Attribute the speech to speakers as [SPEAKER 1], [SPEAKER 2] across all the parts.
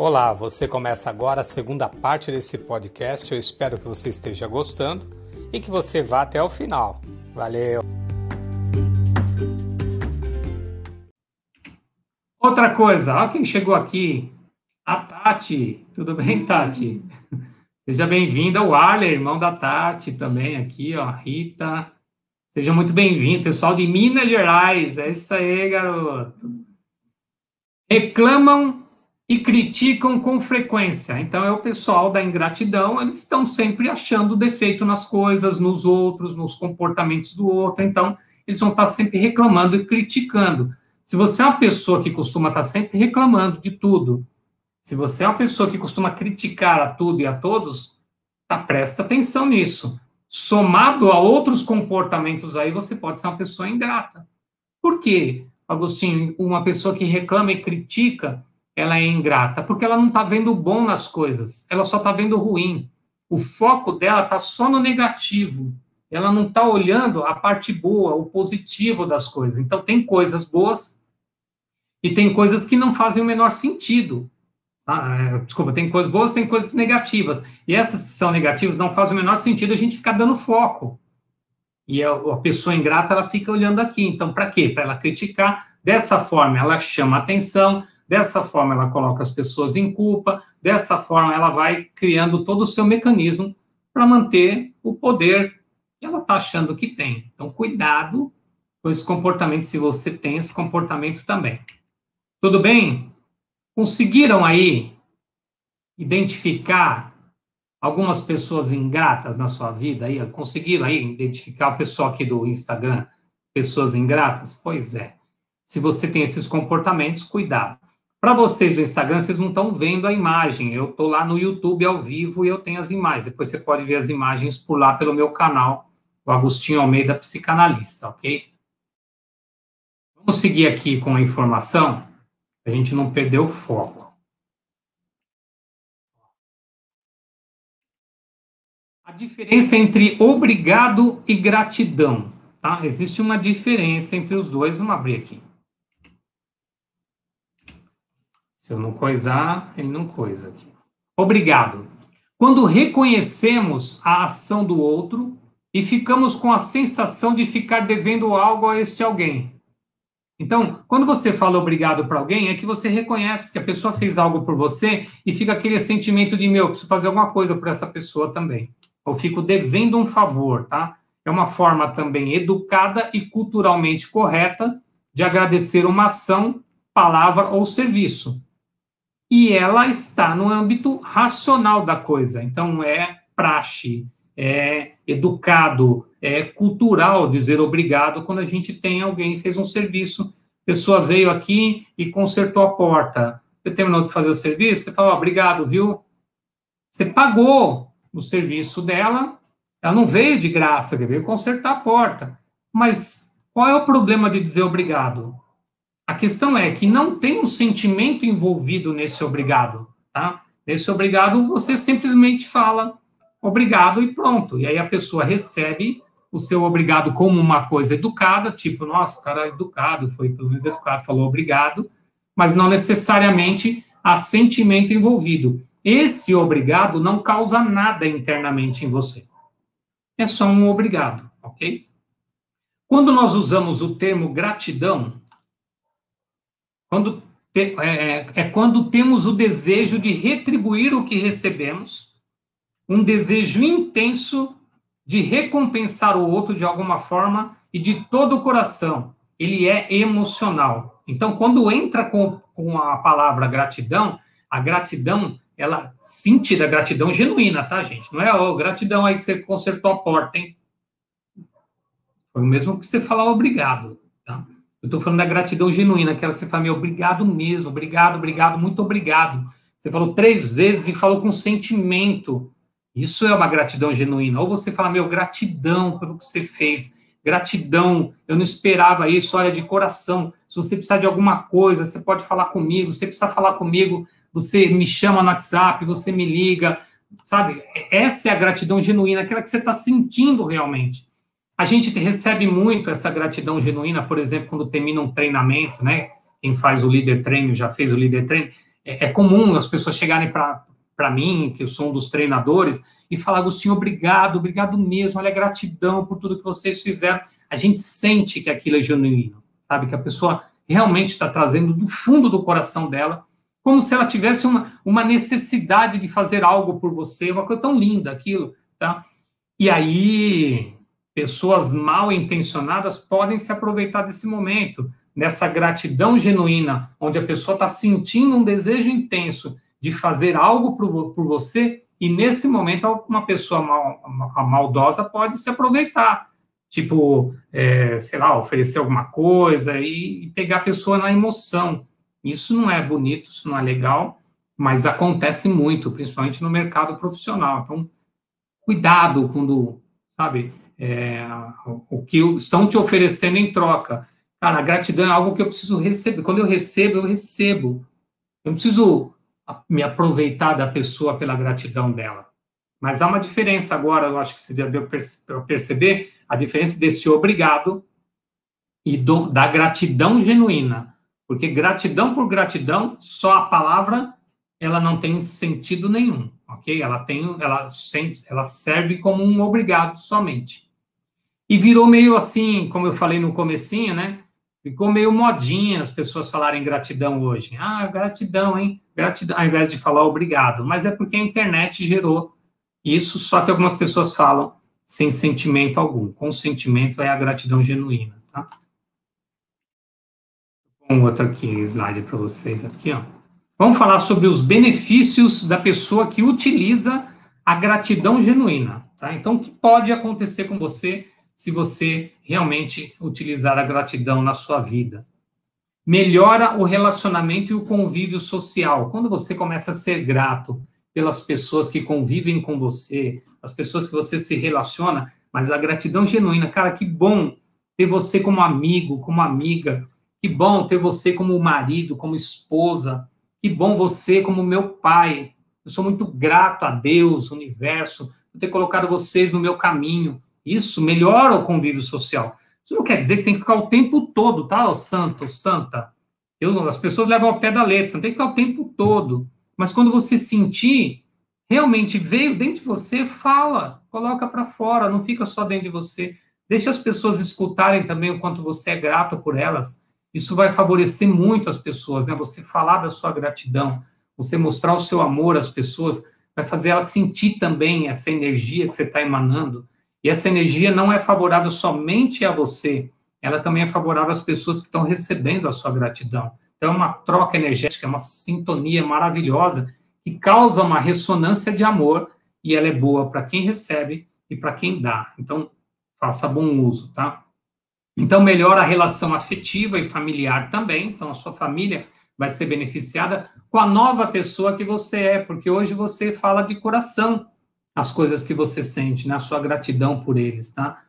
[SPEAKER 1] Olá, você começa agora a segunda parte desse podcast. Eu espero que você esteja gostando e que você vá até o final. Valeu! Outra coisa, olha quem chegou aqui. A Tati. Tudo bem, Tati? Seja bem-vinda. O Arler, irmão da Tati, também aqui, ó. Rita. Seja muito bem-vindo, pessoal de Minas Gerais. É isso aí, garoto. Reclamam e criticam com frequência. Então, é o pessoal da ingratidão, eles estão sempre achando defeito nas coisas, nos outros, nos comportamentos do outro. Então, eles vão estar sempre reclamando e criticando. Se você é uma pessoa que costuma estar sempre reclamando de tudo, se você é uma pessoa que costuma criticar a tudo e a todos, tá, presta atenção nisso. Somado a outros comportamentos aí, você pode ser uma pessoa ingrata. Por quê, Agostinho? Uma pessoa que reclama e critica, ela é ingrata? Porque ela não está vendo o bom nas coisas, ela só está vendo o ruim. O foco dela está só no negativo. Ela não está olhando a parte boa, o positivo das coisas. Então, tem coisas boas e tem coisas que não fazem o menor sentido. Ah, é, desculpa, tem coisas boas, tem coisas negativas. E essas que são negativas não fazem o menor sentido a gente ficar dando foco. E a, a pessoa ingrata, ela fica olhando aqui. Então, para quê? Para ela criticar. Dessa forma, ela chama atenção, Dessa forma, ela coloca as pessoas em culpa, dessa forma, ela vai criando todo o seu mecanismo para manter o poder que ela está achando que tem. Então, cuidado com esse comportamento, se você tem esse comportamento também. Tudo bem? Conseguiram aí identificar algumas pessoas ingratas na sua vida aí? Conseguiram aí identificar o pessoal aqui do Instagram, pessoas ingratas? Pois é. Se você tem esses comportamentos, cuidado. Para vocês do Instagram, vocês não estão vendo a imagem. Eu estou lá no YouTube ao vivo e eu tenho as imagens. Depois você pode ver as imagens por lá pelo meu canal, o Agostinho Almeida Psicanalista, ok? Vamos seguir aqui com a informação, a gente não perder o foco. A diferença entre obrigado e gratidão, tá? Existe uma diferença entre os dois. Vamos abrir aqui. Se eu não coisar, ele não coisa. Obrigado. Quando reconhecemos a ação do outro e ficamos com a sensação de ficar devendo algo a este alguém. Então, quando você fala obrigado para alguém, é que você reconhece que a pessoa fez algo por você e fica aquele sentimento de, meu, preciso fazer alguma coisa por essa pessoa também. Eu fico devendo um favor, tá? É uma forma também educada e culturalmente correta de agradecer uma ação, palavra ou serviço e ela está no âmbito racional da coisa. Então, é praxe, é educado, é cultural dizer obrigado quando a gente tem alguém que fez um serviço, pessoa veio aqui e consertou a porta. Você terminou de fazer o serviço, você fala, obrigado, viu? Você pagou o serviço dela, ela não veio de graça, veio consertar a porta. Mas qual é o problema de dizer obrigado? A questão é que não tem um sentimento envolvido nesse obrigado, tá? Nesse obrigado, você simplesmente fala obrigado e pronto. E aí a pessoa recebe o seu obrigado como uma coisa educada, tipo, nossa, o cara é educado, foi pelo menos educado, falou obrigado, mas não necessariamente há sentimento envolvido. Esse obrigado não causa nada internamente em você. É só um obrigado, ok? Quando nós usamos o termo gratidão, quando te, é, é, é quando temos o desejo de retribuir o que recebemos, um desejo intenso de recompensar o outro de alguma forma e de todo o coração. Ele é emocional. Então, quando entra com, com a palavra gratidão, a gratidão, ela sente da gratidão genuína, tá, gente? Não é a gratidão aí que você consertou a porta, hein? Foi o mesmo que você falar obrigado? Eu estou falando da gratidão genuína, aquela que você fala, meu, obrigado mesmo, obrigado, obrigado, muito obrigado. Você falou três vezes e falou com sentimento. Isso é uma gratidão genuína. Ou você fala, meu, gratidão pelo que você fez, gratidão, eu não esperava isso, olha, de coração. Se você precisar de alguma coisa, você pode falar comigo, se você precisar falar comigo, você me chama no WhatsApp, você me liga, sabe? Essa é a gratidão genuína, aquela que você está sentindo realmente. A gente recebe muito essa gratidão genuína, por exemplo, quando termina um treinamento, né? Quem faz o líder treino, já fez o líder treino, é, é comum as pessoas chegarem para mim, que eu sou um dos treinadores, e falar, Agostinho, obrigado, obrigado mesmo, olha, gratidão por tudo que vocês fizeram. A gente sente que aquilo é genuíno, sabe? Que a pessoa realmente está trazendo do fundo do coração dela, como se ela tivesse uma, uma necessidade de fazer algo por você, uma coisa tão linda aquilo, tá? E aí, pessoas mal intencionadas podem se aproveitar desse momento, nessa gratidão genuína, onde a pessoa está sentindo um desejo intenso de fazer algo por, por você, e nesse momento uma pessoa mal, maldosa pode se aproveitar tipo, é, sei lá, oferecer alguma coisa e, e, pegar a pessoa na emoção. Isso não é bonito, isso não é legal, mas acontece muito, principalmente no mercado profissional. Então, cuidado quando, sabe, é, o, que estão te oferecendo em troca. Cara, a gratidão é algo que eu preciso receber. Quando eu recebo, eu recebo. Eu não preciso me aproveitar da pessoa pela gratidão dela. Mas há uma diferença agora, eu acho que você deu para perceber, a diferença desse obrigado e do, da gratidão genuína. Porque gratidão por gratidão, só a palavra, ela não tem sentido nenhum, ok? Ela tem, ela, ela serve como um obrigado somente. E virou meio assim, como eu falei no comecinho, né? Ficou meio modinha as pessoas falarem gratidão hoje. Ah, gratidão, hein? Gratidão, ao invés de falar obrigado. Mas é porque a internet gerou isso, só que algumas pessoas falam sem sentimento algum. Consentimento é a gratidão genuína, tá? Um outro aqui, slide para vocês aqui, ó. Vamos falar sobre os benefícios da pessoa que utiliza a gratidão genuína, tá? Então, o que pode acontecer com você se você realmente utilizar a gratidão na sua vida? Melhora o relacionamento e o convívio social. Quando você começa a ser grato pelas pessoas que convivem com você, as pessoas que você se relaciona, mas a gratidão genuína, cara, que bom ter você como amigo, como amiga, que bom ter você como marido, como esposa, que bom você como meu pai. Eu sou muito grato a Deus, universo, por ter colocado vocês no meu caminho. Isso melhora o convívio social. Isso não quer dizer que você tem que ficar o tempo todo, tá, ô santo, santa? Eu, as pessoas levam ao pé da letra, você não tem que ficar o tempo todo. Mas quando você sentir, realmente veio dentro de você, fala, coloca para fora, não fica só dentro de você. Deixa as pessoas escutarem também o quanto você é grato por elas. Isso vai favorecer muito as pessoas, né? Você falar da sua gratidão, você mostrar o seu amor às pessoas, vai fazer elas sentir também essa energia que você está emanando. E essa energia não é favorável somente a você, ela também é favorável às pessoas que estão recebendo a sua gratidão. Então, é uma troca energética, é uma sintonia maravilhosa que causa uma ressonância de amor e ela é boa para quem recebe e para quem dá. Então, faça bom uso, tá? Então, melhora a relação afetiva e familiar também. Então, a sua família vai ser beneficiada com a nova pessoa que você é, porque hoje você fala de coração as coisas que você sente, né? A sua gratidão por eles, tá?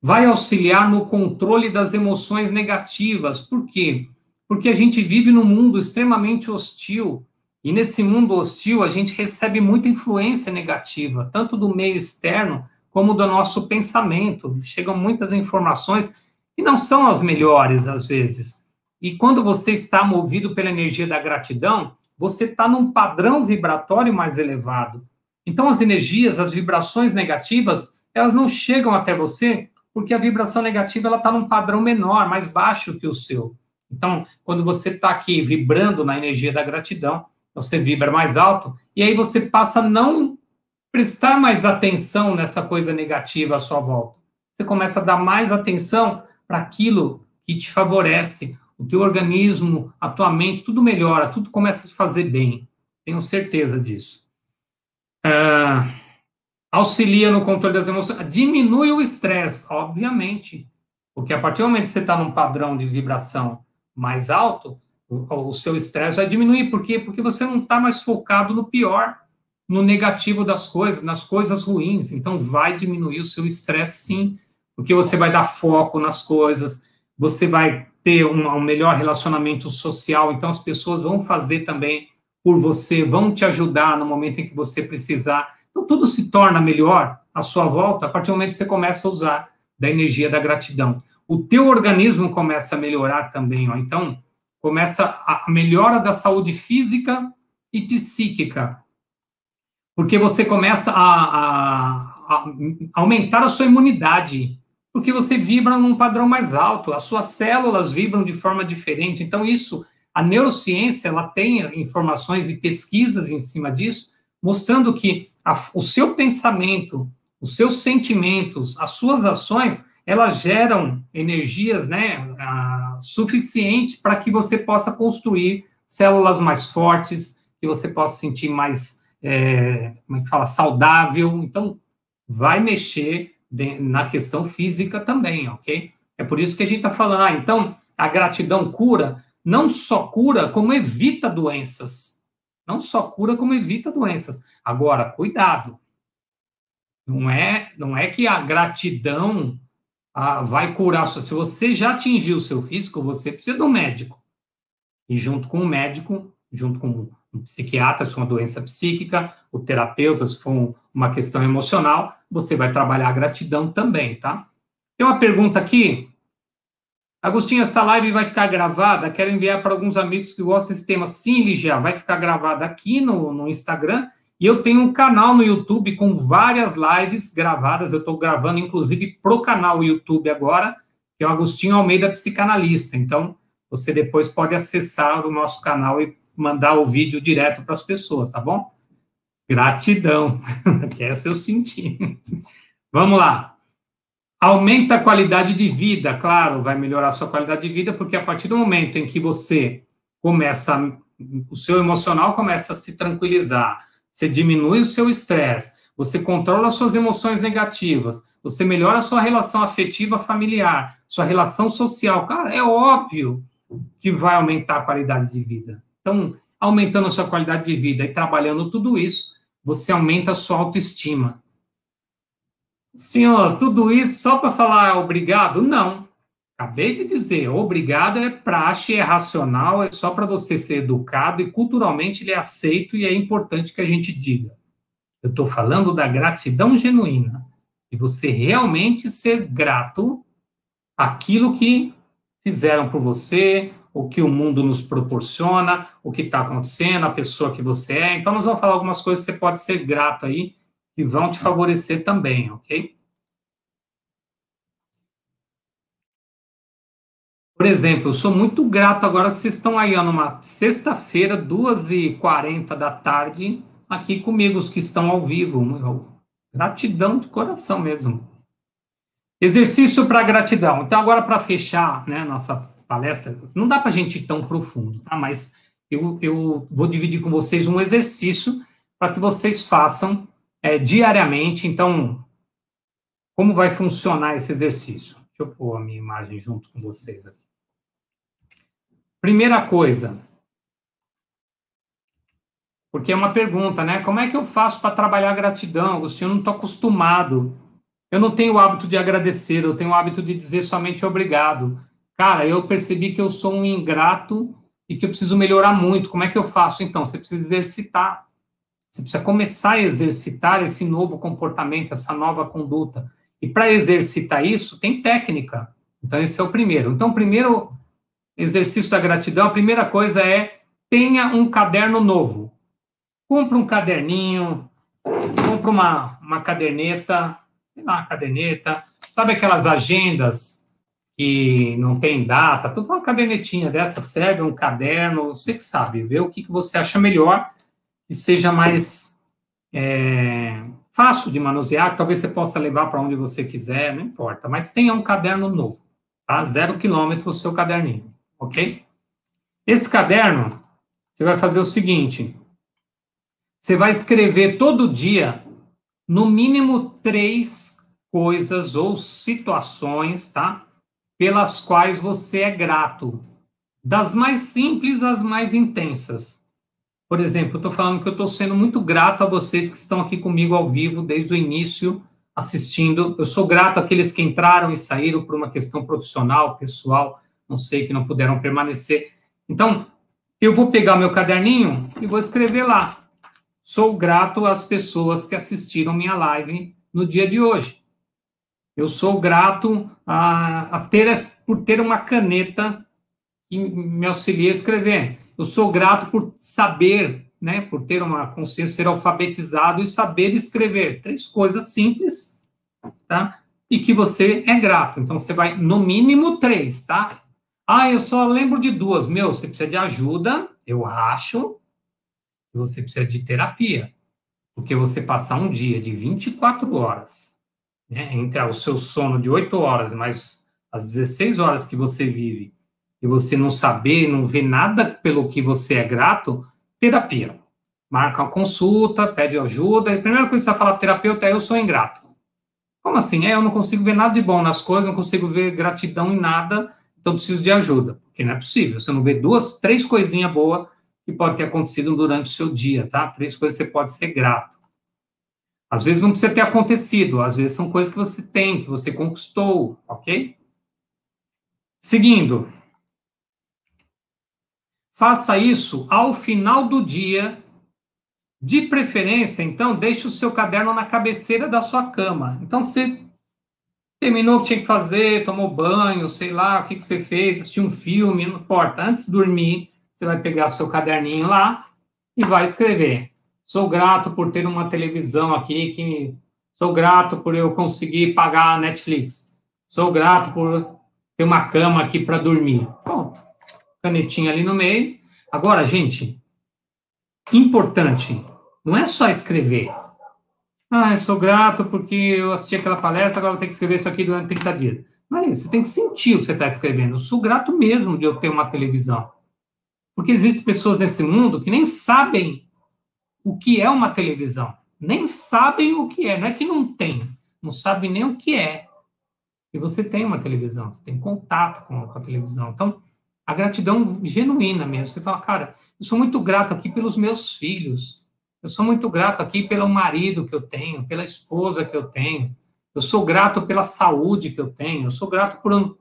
[SPEAKER 1] Vai auxiliar no controle das emoções negativas. Por quê? porque a gente vive num mundo extremamente hostil, e nesse mundo hostil a gente recebe muita influência negativa, tanto do meio externo como do nosso pensamento. Chegam muitas informações que não são as melhores às vezes. E quando você está movido pela energia da gratidão, você está num padrão vibratório mais elevado. Então as energias, as vibrações negativas, elas não chegam até você porque a vibração negativa ela está num padrão menor, mais baixo que o seu. Então, quando você está aqui vibrando na energia da gratidão, você vibra mais alto, e aí você passa a não prestar mais atenção nessa coisa negativa à sua volta. Você começa a dar mais atenção para aquilo que te favorece, o teu organismo, a tua mente, tudo melhora, tudo começa a se fazer bem. Tenho certeza disso. Ah, auxilia no controle das emoções, diminui o estresse, obviamente, porque a partir do momento que você está num padrão de vibração mais alto, o, o seu estresse vai diminuir. Por quê? Porque você não está mais focado no pior, no negativo das coisas, nas coisas ruins. Então, vai diminuir o seu estresse, sim, porque você vai dar foco nas coisas, você vai ter um, um melhor relacionamento social. Então, as pessoas vão fazer também por você, vão te ajudar no momento em que você precisar. Então, tudo se torna melhor à sua volta a partir do momento que você começa a usar da energia da gratidão o teu organismo começa a melhorar também, ó. Então, começa a melhora da saúde física e psíquica. Porque você começa a, a, a aumentar a sua imunidade, porque você vibra num padrão mais alto, as suas células vibram de forma diferente. Então, isso, a neurociência, ela tem informações e pesquisas em cima disso, mostrando que a, o seu pensamento, os seus sentimentos, as suas ações, elas geram energias né, suficientes para que você possa construir células mais fortes, que você possa sentir mais, é, como é que fala, saudável. Então, vai mexer na questão física também, ok? É por isso que a gente está falando, ah, então, a gratidão cura, não só cura, como evita doenças. Não só cura, como evita doenças. Agora, cuidado. Não é, não é que a gratidão ah, vai curar. Se você já atingiu o seu físico, você precisa de um médico. E junto com o médico, junto com um psiquiatra, se for uma doença psíquica, o terapeuta, se for uma questão emocional, você vai trabalhar a gratidão também, tá? Tem uma pergunta aqui. Agostinho, esta live vai ficar gravada? Quero enviar para alguns amigos que gostam desse tema. Sim, Ligia, vai ficar gravada aqui no, no Instagram e eu tenho um canal no YouTube com várias lives gravadas. Eu estou gravando, inclusive, pro canal YouTube agora, que é o Agostinho Almeida Psicanalista. Então, você depois pode acessar o nosso canal e mandar o vídeo direto para as pessoas, tá bom? Gratidão. que essa eu senti. Vamos lá. Aumenta a qualidade de vida, claro, vai melhorar a sua qualidade de vida, porque a partir do momento em que você começa, o seu emocional começa a se tranquilizar, você diminui o seu estresse, você controla as suas emoções negativas, você melhora a sua relação afetiva familiar, sua relação social. Cara, é óbvio que vai aumentar a qualidade de vida. Então, aumentando a sua qualidade de vida e trabalhando tudo isso, você aumenta a sua autoestima. Senhor, tudo isso só para falar obrigado? Não. Acabei de dizer, obrigado é praxe, é racional, é só para você ser educado e culturalmente ele é aceito e é importante que a gente diga. Eu estou falando da gratidão genuína. E você realmente ser grato àquilo que fizeram por você, o que o mundo nos proporciona, o que está acontecendo, a pessoa que você é. Então, nós vamos falar algumas coisas que você pode ser grato aí, que vão te favorecer também, ok? Por exemplo, eu sou muito grato agora que vocês estão aí, ó, numa sexta-feira, 2h40 da tarde, aqui comigo, os que estão ao vivo. Gratidão de coração mesmo. Exercício para gratidão. Então, agora, para fechar né, nossa palestra, não dá para a gente ir tão profundo, tá? Mas eu, eu vou dividir com vocês um exercício para que vocês façam é, diariamente. Então, como vai funcionar esse exercício? Deixa eu pôr a minha imagem junto com vocês aqui. Primeira coisa, porque é uma pergunta, né? Como é que eu faço para trabalhar gratidão, Agostinho? Eu não estou acostumado. Eu não tenho o hábito de agradecer, eu tenho o hábito de dizer somente obrigado. Cara, eu percebi que eu sou um ingrato e que eu preciso melhorar muito. Como é que eu faço? Então, você precisa exercitar. Você precisa começar a exercitar esse novo comportamento, essa nova conduta. E para exercitar isso, tem técnica. Então, esse é o primeiro. Então, o primeiro exercício da gratidão, a primeira coisa é tenha um caderno novo. Compre um caderninho, compre uma, uma caderneta, sei lá, caderneta, sabe aquelas agendas que não tem data, tudo uma cadernetinha dessa serve, um caderno, você que sabe, vê o que, que você acha melhor e seja mais é, fácil de manusear, talvez você possa levar para onde você quiser, não importa, mas tenha um caderno novo, tá? Zero quilômetro o seu caderninho ok? Esse caderno, você vai fazer o seguinte: você vai escrever todo dia, no mínimo três coisas ou situações, tá? Pelas quais você é grato, das mais simples às mais intensas. Por exemplo, eu estou falando que eu estou sendo muito grato a vocês que estão aqui comigo ao vivo desde o início, assistindo. Eu sou grato àqueles que entraram e saíram por uma questão profissional, pessoal não sei, que não puderam permanecer. Então, eu vou pegar meu caderninho e vou escrever lá. Sou grato às pessoas que assistiram minha live no dia de hoje. Eu sou grato a, a ter, por ter uma caneta que me auxilia a escrever. Eu sou grato por saber né, por ter uma consciência, ser alfabetizado e saber escrever. Três coisas simples, tá? E que você é grato. Então, você vai, no mínimo, três, tá? Ah, eu só lembro de duas. Meu, você precisa de ajuda, eu acho, você precisa de terapia. Porque você passar um dia de 24 horas, né, entre o seu sono de 8 horas, mais as 16 horas que você vive, e você não saber, não ver nada pelo que você é grato, terapia. Marca uma consulta, pede ajuda, e a primeira coisa que você vai falar para terapeuta é: eu sou ingrato. Como assim? É, eu não consigo ver nada de bom nas coisas, não consigo ver gratidão em nada, então preciso de ajuda. Porque não é possível. Você não vê duas, três coisinhas boas que pode ter acontecido durante o seu dia, tá? Três coisas que você pode ser grato. Às vezes não precisa ter acontecido, às vezes são coisas que você tem, que você conquistou, ok? Seguindo, Faça isso ao final do dia. De preferência, então, deixe o seu caderno na cabeceira da sua cama. Então, você terminou o que tinha que fazer, tomou banho, sei lá, o que, que você fez, assistiu um filme, não importa. Antes de dormir, você vai pegar seu caderninho lá e vai escrever. Sou grato por ter uma televisão aqui que me... Sou grato por eu conseguir pagar a Netflix. Sou grato por ter uma cama aqui para dormir. Pronto canetinha ali no meio. Agora, gente, importante, não é só escrever. Ah, eu sou grato porque eu assisti aquela palestra, agora vou ter que escrever isso aqui durante 30 dias. Não é isso, você tem que sentir o que você está escrevendo. Eu sou grato mesmo de eu ter uma televisão. Porque existem pessoas nesse mundo que nem sabem o que é uma televisão. Nem sabem o que é. Não é que não tem, não sabem nem o que é. E você tem uma televisão, você tem contato com a televisão. Então, a gratidão genuína mesmo. Você fala, cara, eu sou muito grato aqui pelos meus filhos. Eu sou muito grato aqui pelo marido que eu tenho, pela esposa que eu tenho. Eu sou grato pela saúde que eu tenho. Eu sou grato por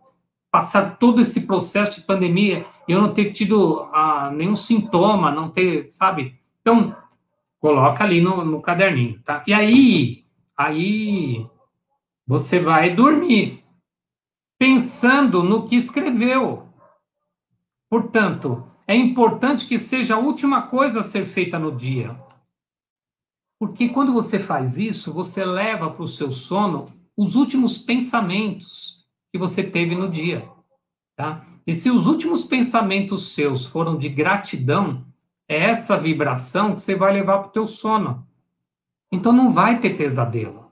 [SPEAKER 1] passar todo esse processo de pandemia e eu não ter tido ah, nenhum sintoma, não ter, sabe? Então, coloca ali no, no caderninho, tá? E aí, aí você vai dormir pensando no que escreveu. Portanto, é importante que seja a última coisa a ser feita no dia. Porque quando você faz isso, você leva para o seu sono os últimos pensamentos que você teve no dia. Tá? E se os últimos pensamentos seus foram de gratidão, é essa vibração que você vai levar para o teu sono. Então não vai ter pesadelo.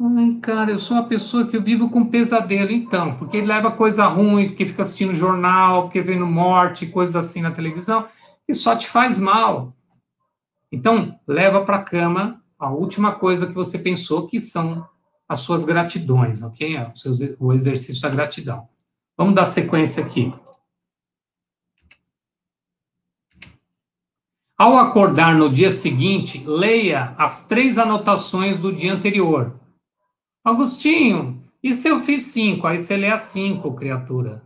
[SPEAKER 1] Ai, cara, eu sou uma pessoa que eu vivo com pesadelo, então, porque leva coisa ruim, porque fica assistindo jornal, porque vendo morte, coisas assim na televisão, e só te faz mal. Então, leva para a cama a última coisa que você pensou que são as suas gratidões, ok? É o exercício da gratidão. Vamos dar sequência aqui. Ao acordar no dia seguinte, leia as três anotações do dia anterior Agostinho, e se eu fiz cinco? Aí você lê a cinco, criatura.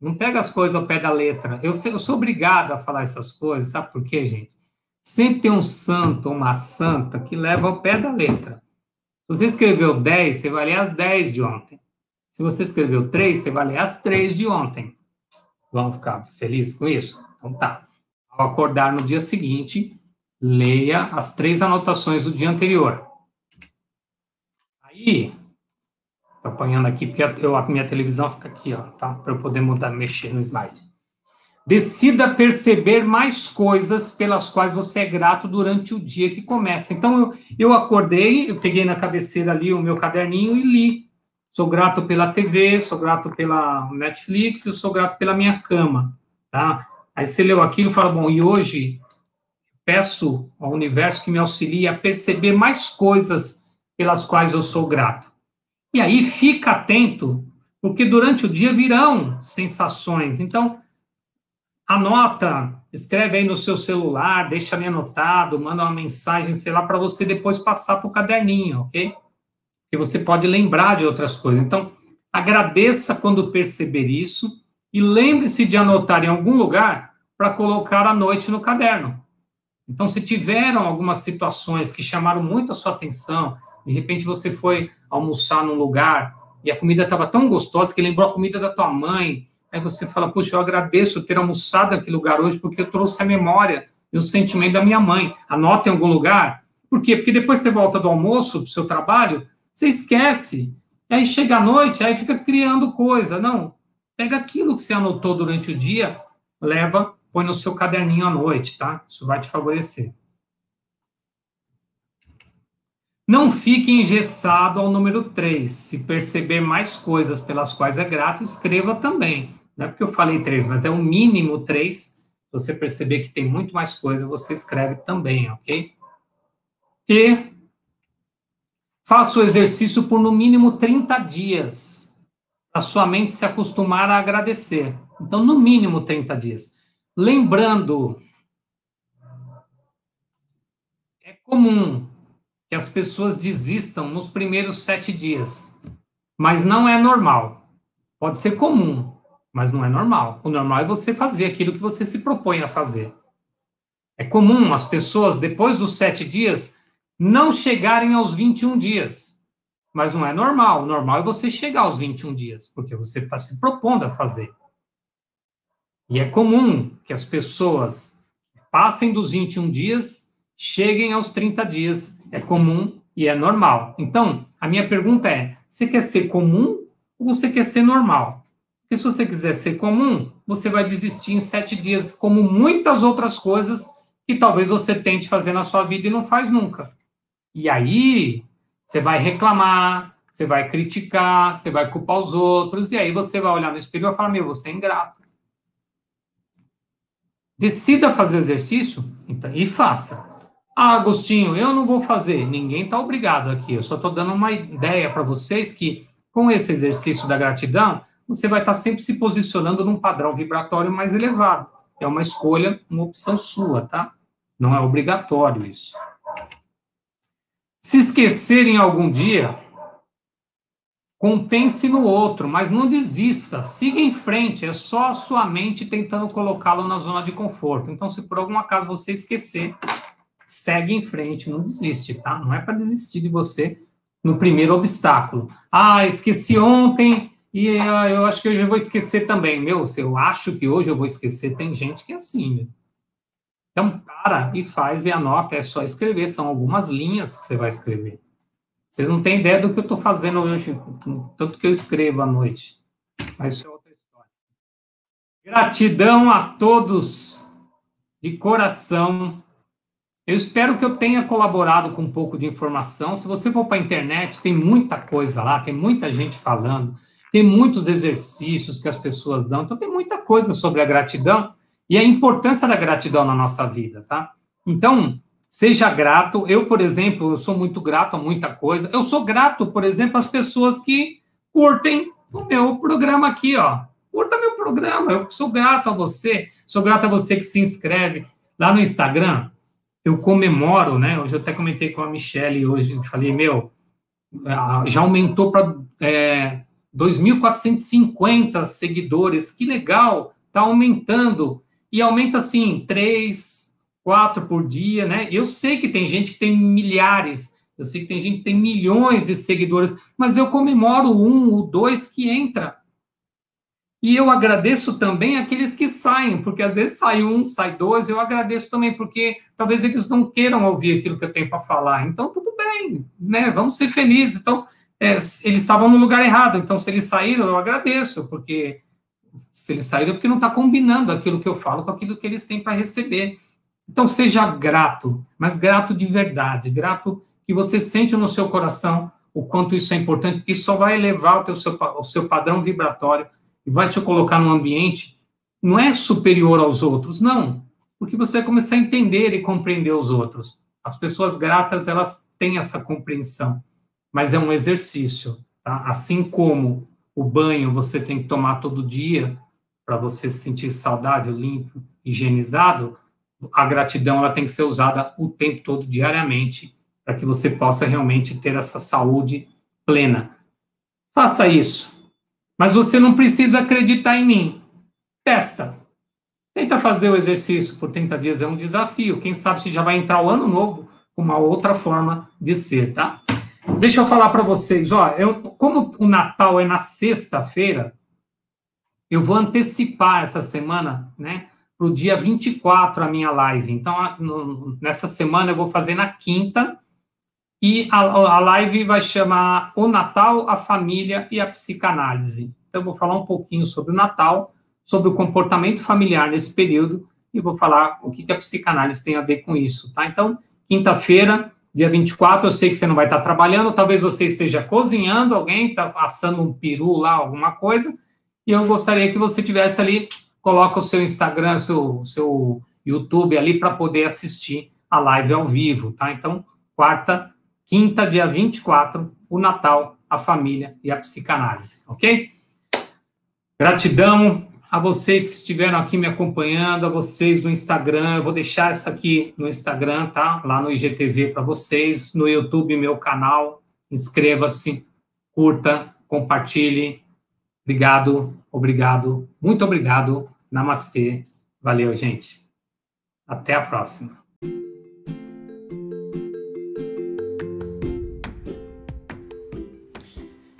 [SPEAKER 1] Não pega as coisas ao pé da letra. Eu, eu sou obrigado a falar essas coisas, sabe por quê, gente? Sempre tem um santo ou uma santa que leva ao pé da letra. Se você escreveu 10, você vai ler as 10 de ontem. Se você escreveu 3, você vai ler as 3 de ontem. Vamos ficar felizes com isso? Então tá. Ao acordar no dia seguinte, leia as três anotações do dia anterior. Aí, tô apanhando aqui porque eu, a minha televisão fica aqui, ó, tá? Para eu poder mudar, mexer no slide. Decida perceber mais coisas pelas quais você é grato durante o dia que começa. Então, eu, eu acordei, eu peguei na cabeceira ali o meu caderninho e li. Sou grato pela TV, sou grato pela Netflix, eu sou grato pela minha cama, tá? Aí você leu aquilo e fala, bom, e hoje peço ao universo que me auxilie a perceber mais coisas pelas quais eu sou grato. E aí fica atento, porque durante o dia virão sensações. Então, anota, escreve aí no seu celular, deixa ali anotado, manda uma mensagem, sei lá, para você depois passar para o caderninho, ok? Que você pode lembrar de outras coisas. Então, agradeça quando perceber isso e lembre-se de anotar em algum lugar para colocar à noite no caderno. Então, se tiveram algumas situações que chamaram muito a sua atenção, de repente você foi almoçar num lugar e a comida estava tão gostosa que lembrou a comida da tua mãe. Aí você fala, puxa, eu agradeço ter almoçado naquele lugar hoje porque eu trouxe a memória e o sentimento da minha mãe. Anota em algum lugar. Por quê? Porque depois você volta do almoço, do seu trabalho, você esquece. Aí chega a noite, aí fica criando coisa. Não, pega aquilo que você anotou durante o dia, leva, põe no seu caderninho à noite, tá? Isso vai te favorecer. Não fique engessado ao número 3. Se perceber mais coisas pelas quais é grato, escreva também. Não é porque eu falei 3, mas é o mínimo 3. Se você perceber que tem muito mais coisa, você escreve também, ok? E faça o exercício por no mínimo 30 dias, para sua mente se acostumar a agradecer. Então, no mínimo 30 dias. Lembrando, é comum que as pessoas desistam nos primeiros sete dias, mas não é normal. Pode ser comum, mas não é normal. O normal é você fazer aquilo que você se propõe a fazer. É comum as pessoas, depois dos sete dias, não chegarem aos 21 dias. Mas não é normal. O normal é você chegar aos 21 dias, porque você está se propondo a fazer. E é comum que as pessoas passem dos 21 dias, cheguem aos 30 dias é comum e é normal. Então, a minha pergunta é: você quer ser comum ou você quer ser normal? Porque se você quiser ser comum, você vai desistir em sete dias, como muitas outras coisas que talvez você tente fazer na sua vida e não faz nunca. E aí, você vai reclamar, você vai criticar, você vai culpar os outros, e aí você vai olhar no espelho e vai falar: meu, você é ingrato. Decida fazer o exercício então, e faça. Ah, Agostinho, eu não vou fazer. Ninguém está obrigado aqui. Eu só estou dando uma ideia para vocês que, com esse exercício da gratidão, você vai estar tá sempre se posicionando num padrão vibratório mais elevado. É uma escolha, uma opção sua, tá? Não é obrigatório isso. Se esquecerem algum dia, compense no outro, mas não desista, siga em frente, é só a sua mente tentando colocá-lo na zona de conforto. Então, se por algum acaso você esquecer, segue em frente, não desiste, tá? Não é para desistir de você no primeiro obstáculo. Ah, esqueci ontem e ah, eu acho que hoje eu vou esquecer também. Meu, se eu acho que hoje eu vou esquecer, tem gente que é assim, meu. Então, para e faz e anota, é só escrever, são algumas linhas que você vai escrever. Vocês não têm ideia do que eu estou fazendo hoje, tanto que eu escrevo à noite. Mas isso é outra história. Gratidão a todos de coração eu espero que eu tenha colaborado com um pouco de informação. Se você for para a internet, tem muita coisa lá, tem muita gente falando, tem muitos exercícios que as pessoas dão, então tem muita coisa sobre a gratidão e a importância da gratidão na nossa vida, tá? Então, seja grato. Eu, por exemplo, eu sou muito grato a muita coisa. Eu sou grato, por exemplo, às pessoas que curtem o meu programa aqui, ó. Curta meu programa. Eu sou grato a você. Sou grato a você que se inscreve lá no Instagram eu comemoro, né? Hoje eu até comentei com a Michelle hoje, falei, meu, já aumentou para é, 2.450 seguidores, que legal, tá aumentando. E aumenta assim, três, quatro por dia, né? Eu sei que tem gente que tem milhares, eu sei que tem gente que tem milhões de seguidores, mas eu comemoro um, o dois que entra. E eu agradeço também aqueles que saem, porque às vezes sai um, sai dois, eu agradeço também, porque talvez eles não queiram ouvir aquilo que eu tenho para falar. Então, tudo bem, né? Vamos ser felizes. Então, é, eles estavam no lugar errado, então se eles saíram, eu agradeço, porque se eles saíram é porque não está combinando aquilo que eu falo com aquilo que eles têm para receber. Então, seja grato, mas grato de verdade, grato que você sente no seu coração o quanto isso é importante, isso só vai elevar o, teu, seu, o seu padrão vibratório e vai te colocar num ambiente não é superior aos outros, não, porque você vai começar a entender e compreender os outros. As pessoas gratas, elas têm essa compreensão, mas é um exercício, tá? Assim como o banho você tem que tomar todo dia para você se sentir saudável, limpo, higienizado, a gratidão ela tem que ser usada o tempo todo, diariamente, para que você possa realmente ter essa saúde plena. Faça isso. Mas você não precisa acreditar em mim. Testa. Tenta fazer o exercício por 30 dias, é um desafio. Quem sabe se já vai entrar o ano novo com uma outra forma de ser, tá? Deixa eu falar para vocês, ó, eu, como o Natal é na sexta-feira, eu vou antecipar essa semana, né? para o dia 24 a minha live. Então, nessa semana eu vou fazer na quinta, e a, a live vai chamar O Natal, a Família e a Psicanálise. Então, eu vou falar um pouquinho sobre o Natal, sobre o comportamento familiar nesse período, e vou falar o que, que a psicanálise tem a ver com isso, tá? Então, quinta-feira, dia 24, eu sei que você não vai estar trabalhando, talvez você esteja cozinhando, alguém está assando um peru lá, alguma coisa, e eu gostaria que você tivesse ali coloca o seu Instagram, seu, seu YouTube ali para poder assistir a live ao vivo, tá? Então, quarta, quinta, dia 24, o Natal, a família e a psicanálise, ok? Gratidão a vocês que estiveram aqui me acompanhando, a vocês do Instagram. Eu vou deixar isso aqui no Instagram, tá? Lá no IGTV para vocês, no YouTube, meu canal. Inscreva-se, curta, compartilhe. Obrigado, obrigado, muito obrigado. Namastê. Valeu, gente. Até a próxima.